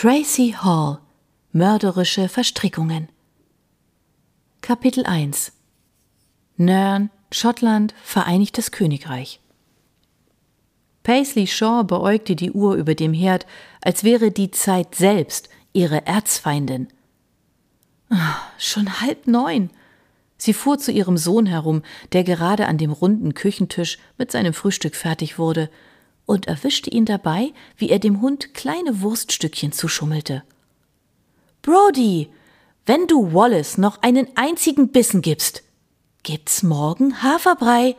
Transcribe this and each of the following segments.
Tracy Hall Mörderische Verstrickungen Kapitel 1 Nairn, Schottland, Vereinigtes Königreich Paisley Shaw beäugte die Uhr über dem Herd, als wäre die Zeit selbst ihre Erzfeindin. Ah, schon halb neun. Sie fuhr zu ihrem Sohn herum, der gerade an dem runden Küchentisch mit seinem Frühstück fertig wurde, und erwischte ihn dabei, wie er dem Hund kleine Wurststückchen zuschummelte. Brody, wenn du Wallace noch einen einzigen Bissen gibst, gibt's morgen Haferbrei.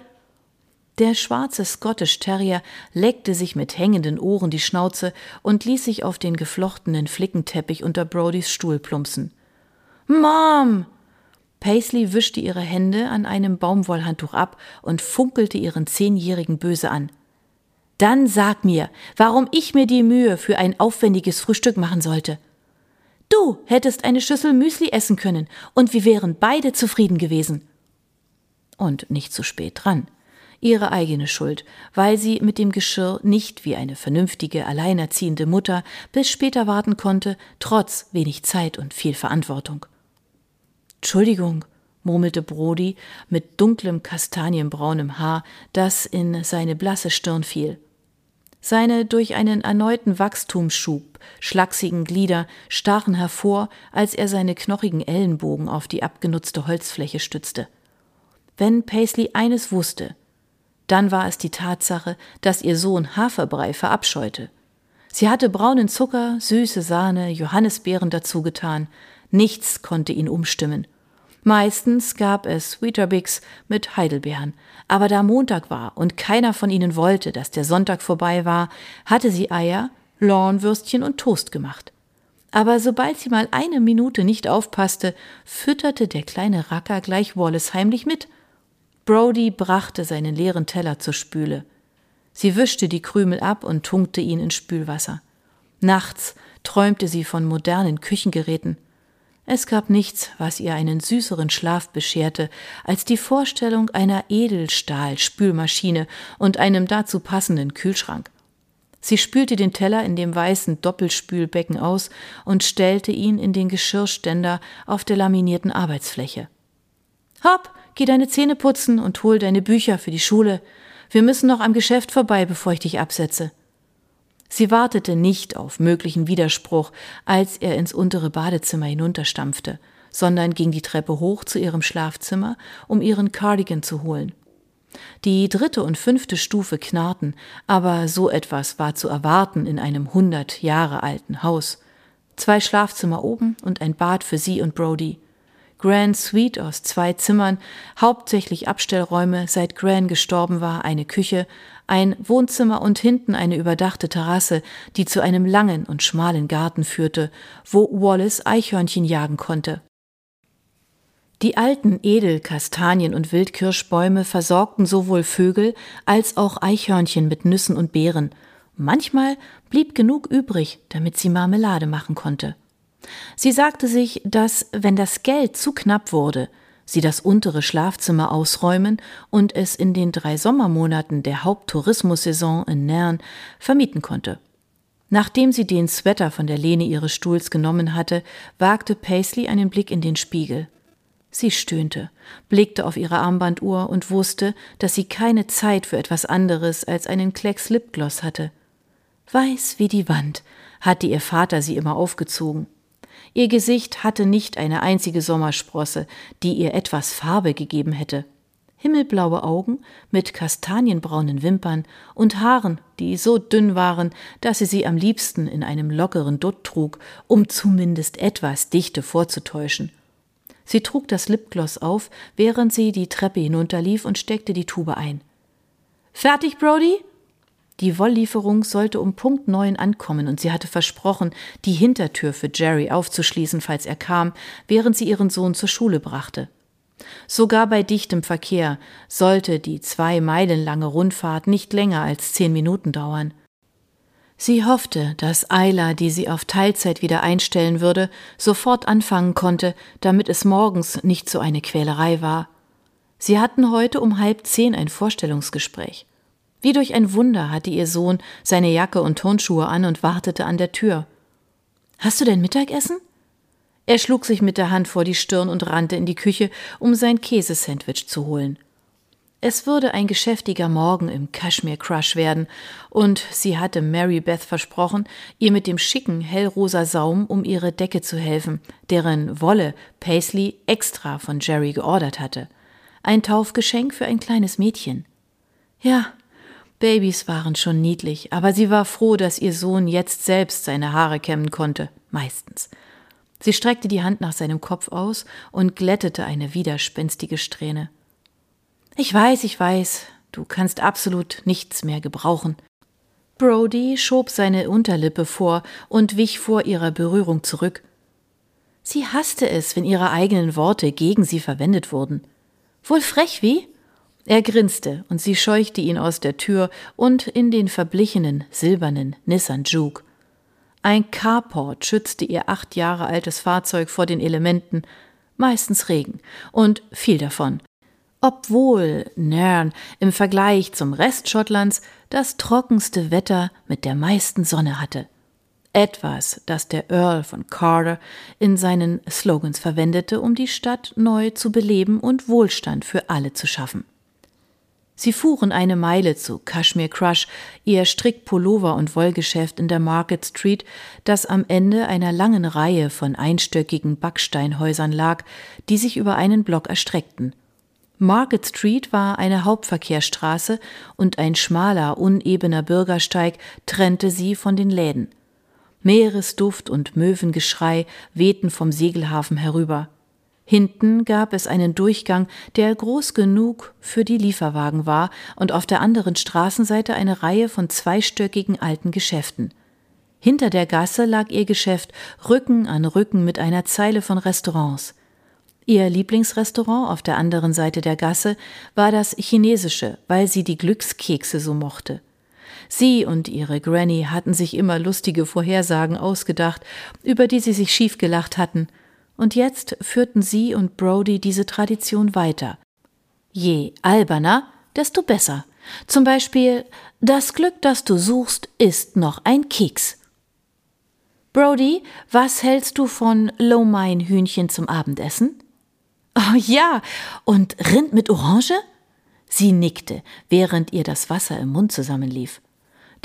Der schwarze Scottish Terrier leckte sich mit hängenden Ohren die Schnauze und ließ sich auf den geflochtenen Flickenteppich unter Brodys Stuhl plumpsen. Mom! Paisley wischte ihre Hände an einem Baumwollhandtuch ab und funkelte ihren Zehnjährigen böse an. Dann sag mir, warum ich mir die Mühe für ein aufwendiges Frühstück machen sollte. Du hättest eine Schüssel Müsli essen können und wir wären beide zufrieden gewesen. Und nicht zu spät dran ihre eigene Schuld, weil sie mit dem Geschirr nicht wie eine vernünftige, alleinerziehende Mutter bis später warten konnte, trotz wenig Zeit und viel Verantwortung. Entschuldigung, murmelte Brody mit dunklem kastanienbraunem Haar, das in seine blasse Stirn fiel. Seine durch einen erneuten Wachstumsschub schlachsigen Glieder stachen hervor, als er seine knochigen Ellenbogen auf die abgenutzte Holzfläche stützte. Wenn Paisley eines wusste, dann war es die Tatsache, dass ihr Sohn Haferbrei verabscheute. Sie hatte braunen Zucker, süße Sahne, Johannisbeeren dazugetan. Nichts konnte ihn umstimmen. Meistens gab es Weetabix mit Heidelbeeren, aber da Montag war und keiner von ihnen wollte, dass der Sonntag vorbei war, hatte sie Eier, Lornwürstchen und Toast gemacht. Aber sobald sie mal eine Minute nicht aufpasste, fütterte der kleine Racker gleich Wallace heimlich mit – Brody brachte seinen leeren Teller zur Spüle. Sie wischte die Krümel ab und tunkte ihn in Spülwasser. Nachts träumte sie von modernen Küchengeräten. Es gab nichts, was ihr einen süßeren Schlaf bescherte, als die Vorstellung einer Edelstahl-Spülmaschine und einem dazu passenden Kühlschrank. Sie spülte den Teller in dem weißen Doppelspülbecken aus und stellte ihn in den Geschirrständer auf der laminierten Arbeitsfläche. Hopp, Geh deine Zähne putzen und hol deine Bücher für die Schule. Wir müssen noch am Geschäft vorbei, bevor ich dich absetze. Sie wartete nicht auf möglichen Widerspruch, als er ins untere Badezimmer hinunterstampfte, sondern ging die Treppe hoch zu ihrem Schlafzimmer, um ihren Cardigan zu holen. Die dritte und fünfte Stufe knarrten, aber so etwas war zu erwarten in einem hundert Jahre alten Haus. Zwei Schlafzimmer oben und ein Bad für sie und Brody. Grand Suite aus zwei Zimmern, hauptsächlich Abstellräume, seit Gran gestorben war, eine Küche, ein Wohnzimmer und hinten eine überdachte Terrasse, die zu einem langen und schmalen Garten führte, wo Wallace Eichhörnchen jagen konnte. Die alten Edel-, Kastanien- und Wildkirschbäume versorgten sowohl Vögel als auch Eichhörnchen mit Nüssen und Beeren. Manchmal blieb genug übrig, damit sie Marmelade machen konnte. Sie sagte sich, dass, wenn das Geld zu knapp wurde, sie das untere Schlafzimmer ausräumen und es in den drei Sommermonaten der Haupttourismussaison in Nern vermieten konnte. Nachdem sie den Sweater von der Lehne ihres Stuhls genommen hatte, wagte Paisley einen Blick in den Spiegel. Sie stöhnte, blickte auf ihre Armbanduhr und wusste, dass sie keine Zeit für etwas anderes als einen Klecks Lipgloss hatte. Weiß wie die Wand hatte ihr Vater sie immer aufgezogen. Ihr Gesicht hatte nicht eine einzige Sommersprosse, die ihr etwas Farbe gegeben hätte. Himmelblaue Augen mit kastanienbraunen Wimpern und Haaren, die so dünn waren, dass sie sie am liebsten in einem lockeren Dutt trug, um zumindest etwas Dichte vorzutäuschen. Sie trug das Lipgloss auf, während sie die Treppe hinunterlief und steckte die Tube ein. Fertig, Brody? Die Wolllieferung sollte um Punkt neun ankommen und sie hatte versprochen, die Hintertür für Jerry aufzuschließen, falls er kam, während sie ihren Sohn zur Schule brachte. Sogar bei dichtem Verkehr sollte die zwei Meilen lange Rundfahrt nicht länger als zehn Minuten dauern. Sie hoffte, dass Ayla, die sie auf Teilzeit wieder einstellen würde, sofort anfangen konnte, damit es morgens nicht so eine Quälerei war. Sie hatten heute um halb zehn ein Vorstellungsgespräch. Wie durch ein Wunder hatte ihr Sohn seine Jacke und Turnschuhe an und wartete an der Tür. Hast du dein Mittagessen? Er schlug sich mit der Hand vor die Stirn und rannte in die Küche, um sein Käsesandwich zu holen. Es würde ein geschäftiger Morgen im Kashmir Crush werden, und sie hatte Mary Beth versprochen, ihr mit dem schicken hellrosa Saum um ihre Decke zu helfen, deren Wolle Paisley extra von Jerry geordert hatte. Ein Taufgeschenk für ein kleines Mädchen. Ja, Babys waren schon niedlich, aber sie war froh, dass ihr Sohn jetzt selbst seine Haare kämmen konnte, meistens. Sie streckte die Hand nach seinem Kopf aus und glättete eine widerspenstige Strähne. Ich weiß, ich weiß, du kannst absolut nichts mehr gebrauchen. Brody schob seine Unterlippe vor und wich vor ihrer Berührung zurück. Sie hasste es, wenn ihre eigenen Worte gegen sie verwendet wurden. Wohl frech wie? Er grinste und sie scheuchte ihn aus der Tür und in den verblichenen, silbernen Nissan Juke. Ein Carport schützte ihr acht Jahre altes Fahrzeug vor den Elementen, meistens Regen, und viel davon. Obwohl Nairn im Vergleich zum Rest Schottlands das trockenste Wetter mit der meisten Sonne hatte. Etwas, das der Earl von Carter in seinen Slogans verwendete, um die Stadt neu zu beleben und Wohlstand für alle zu schaffen. Sie fuhren eine Meile zu Kashmir Crush, ihr Strickpullover- und Wollgeschäft in der Market Street, das am Ende einer langen Reihe von einstöckigen Backsteinhäusern lag, die sich über einen Block erstreckten. Market Street war eine Hauptverkehrsstraße und ein schmaler, unebener Bürgersteig trennte sie von den Läden. Meeresduft und Möwengeschrei wehten vom Segelhafen herüber. Hinten gab es einen Durchgang, der groß genug für die Lieferwagen war, und auf der anderen Straßenseite eine Reihe von zweistöckigen alten Geschäften. Hinter der Gasse lag ihr Geschäft Rücken an Rücken mit einer Zeile von Restaurants. Ihr Lieblingsrestaurant auf der anderen Seite der Gasse war das chinesische, weil sie die Glückskekse so mochte. Sie und ihre Granny hatten sich immer lustige Vorhersagen ausgedacht, über die sie sich schief gelacht hatten – und jetzt führten sie und Brody diese Tradition weiter. Je alberner, desto besser. Zum Beispiel, das Glück, das du suchst, ist noch ein Keks. Brody, was hältst du von Low-Main-Hühnchen zum Abendessen? Oh ja, und Rind mit Orange? Sie nickte, während ihr das Wasser im Mund zusammenlief.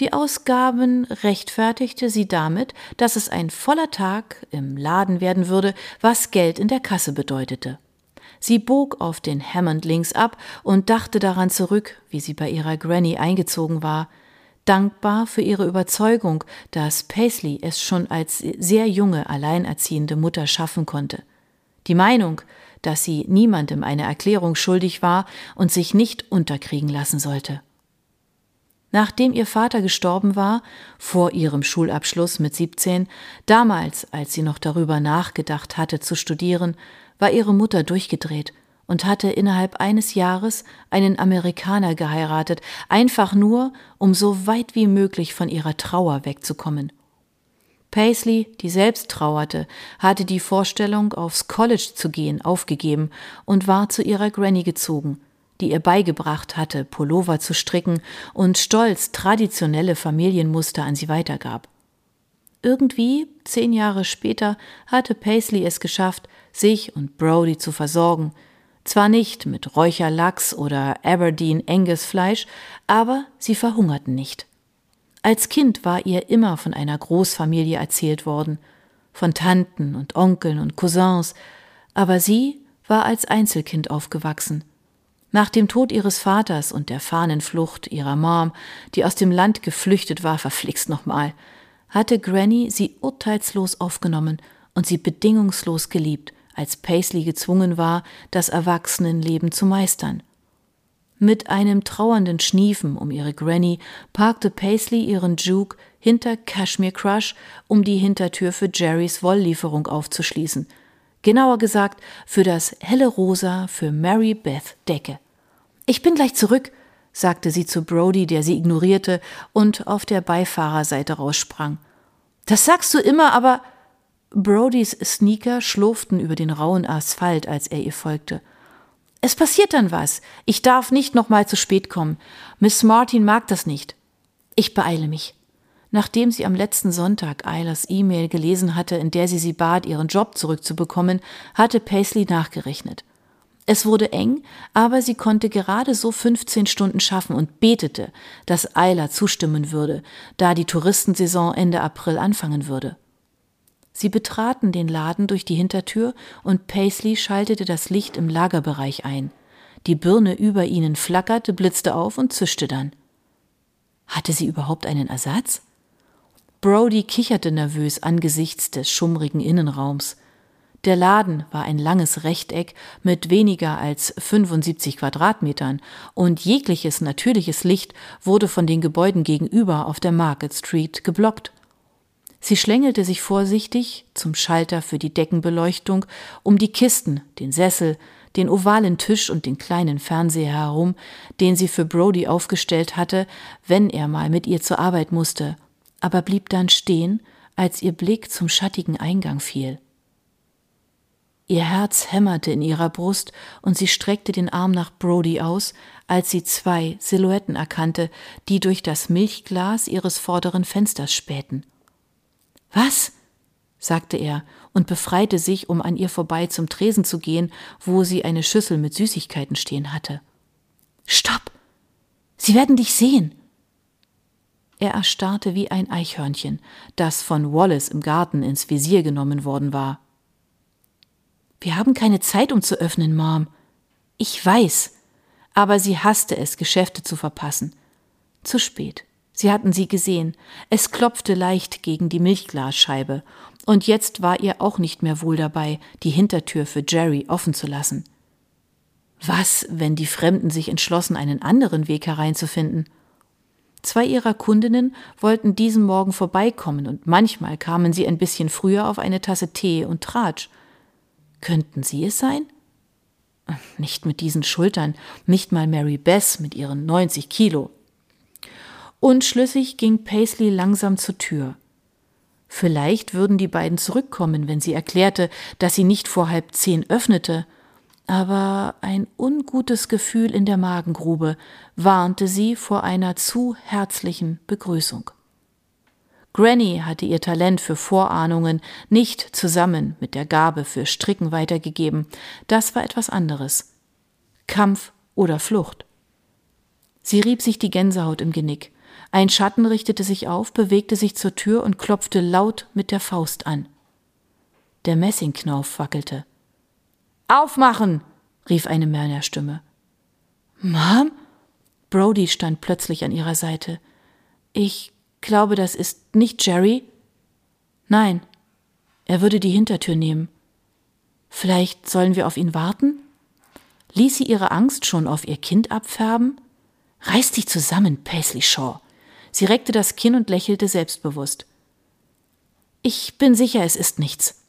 Die Ausgaben rechtfertigte sie damit, dass es ein voller Tag im Laden werden würde, was Geld in der Kasse bedeutete. Sie bog auf den Hammond links ab und dachte daran zurück, wie sie bei ihrer Granny eingezogen war, dankbar für ihre Überzeugung, dass Paisley es schon als sehr junge, alleinerziehende Mutter schaffen konnte. Die Meinung, dass sie niemandem eine Erklärung schuldig war und sich nicht unterkriegen lassen sollte. Nachdem ihr Vater gestorben war, vor ihrem Schulabschluss mit 17, damals, als sie noch darüber nachgedacht hatte zu studieren, war ihre Mutter durchgedreht und hatte innerhalb eines Jahres einen Amerikaner geheiratet, einfach nur, um so weit wie möglich von ihrer Trauer wegzukommen. Paisley, die selbst trauerte, hatte die Vorstellung, aufs College zu gehen, aufgegeben und war zu ihrer Granny gezogen – die ihr beigebracht hatte, Pullover zu stricken und stolz traditionelle Familienmuster an sie weitergab. Irgendwie, zehn Jahre später, hatte Paisley es geschafft, sich und Brody zu versorgen. Zwar nicht mit Räucherlachs oder Aberdeen Angus Fleisch, aber sie verhungerten nicht. Als Kind war ihr immer von einer Großfamilie erzählt worden, von Tanten und Onkeln und Cousins, aber sie war als Einzelkind aufgewachsen. Nach dem Tod ihres Vaters und der Fahnenflucht ihrer Mom, die aus dem Land geflüchtet war, verflixt nochmal, hatte Granny sie urteilslos aufgenommen und sie bedingungslos geliebt, als Paisley gezwungen war, das Erwachsenenleben zu meistern. Mit einem trauernden Schniefen um ihre Granny parkte Paisley ihren Juke hinter Kashmir Crush, um die Hintertür für Jerrys Wolllieferung aufzuschließen. Genauer gesagt für das helle Rosa für Mary Beth Decke. Ich bin gleich zurück, sagte sie zu Brody, der sie ignorierte und auf der Beifahrerseite raussprang. Das sagst du immer, aber Brodys Sneaker schlurften über den rauen Asphalt, als er ihr folgte. Es passiert dann was. Ich darf nicht noch mal zu spät kommen. Miss Martin mag das nicht. Ich beeile mich. Nachdem sie am letzten Sonntag Eilers E-Mail gelesen hatte, in der sie sie bat, ihren Job zurückzubekommen, hatte Paisley nachgerechnet. Es wurde eng, aber sie konnte gerade so 15 Stunden schaffen und betete, dass Eiler zustimmen würde, da die Touristensaison Ende April anfangen würde. Sie betraten den Laden durch die Hintertür und Paisley schaltete das Licht im Lagerbereich ein. Die Birne über ihnen flackerte, blitzte auf und zischte dann. Hatte sie überhaupt einen Ersatz? Brody kicherte nervös angesichts des schummrigen Innenraums. Der Laden war ein langes Rechteck mit weniger als 75 Quadratmetern und jegliches natürliches Licht wurde von den Gebäuden gegenüber auf der Market Street geblockt. Sie schlängelte sich vorsichtig zum Schalter für die Deckenbeleuchtung um die Kisten, den Sessel, den ovalen Tisch und den kleinen Fernseher herum, den sie für Brody aufgestellt hatte, wenn er mal mit ihr zur Arbeit musste, aber blieb dann stehen, als ihr Blick zum schattigen Eingang fiel. Ihr Herz hämmerte in ihrer Brust und sie streckte den Arm nach Brody aus, als sie zwei Silhouetten erkannte, die durch das Milchglas ihres vorderen Fensters spähten. Was? sagte er und befreite sich, um an ihr vorbei zum Tresen zu gehen, wo sie eine Schüssel mit Süßigkeiten stehen hatte. Stopp! Sie werden dich sehen! Er erstarrte wie ein Eichhörnchen, das von Wallace im Garten ins Visier genommen worden war. Wir haben keine Zeit, um zu öffnen, Mom. Ich weiß. Aber sie hasste es, Geschäfte zu verpassen. Zu spät. Sie hatten sie gesehen. Es klopfte leicht gegen die Milchglasscheibe. Und jetzt war ihr auch nicht mehr wohl dabei, die Hintertür für Jerry offen zu lassen. Was, wenn die Fremden sich entschlossen, einen anderen Weg hereinzufinden? Zwei ihrer Kundinnen wollten diesen Morgen vorbeikommen und manchmal kamen sie ein bisschen früher auf eine Tasse Tee und Tratsch. Könnten Sie es sein? Nicht mit diesen Schultern, nicht mal Mary Bess mit ihren 90 Kilo. Unschlüssig ging Paisley langsam zur Tür. Vielleicht würden die beiden zurückkommen, wenn sie erklärte, dass sie nicht vor halb zehn öffnete, aber ein ungutes Gefühl in der Magengrube warnte sie vor einer zu herzlichen Begrüßung. Granny hatte ihr Talent für Vorahnungen nicht zusammen mit der Gabe für Stricken weitergegeben. Das war etwas anderes. Kampf oder Flucht. Sie rieb sich die Gänsehaut im Genick. Ein Schatten richtete sich auf, bewegte sich zur Tür und klopfte laut mit der Faust an. Der Messingknauf wackelte. Aufmachen! rief eine Männerstimme. Mom? Brody stand plötzlich an ihrer Seite. Ich glaube, das ist nicht Jerry? Nein, er würde die Hintertür nehmen. Vielleicht sollen wir auf ihn warten? Ließ sie ihre Angst schon auf ihr Kind abfärben? Reiß dich zusammen, Paisley Shaw. Sie reckte das Kinn und lächelte selbstbewusst. Ich bin sicher, es ist nichts.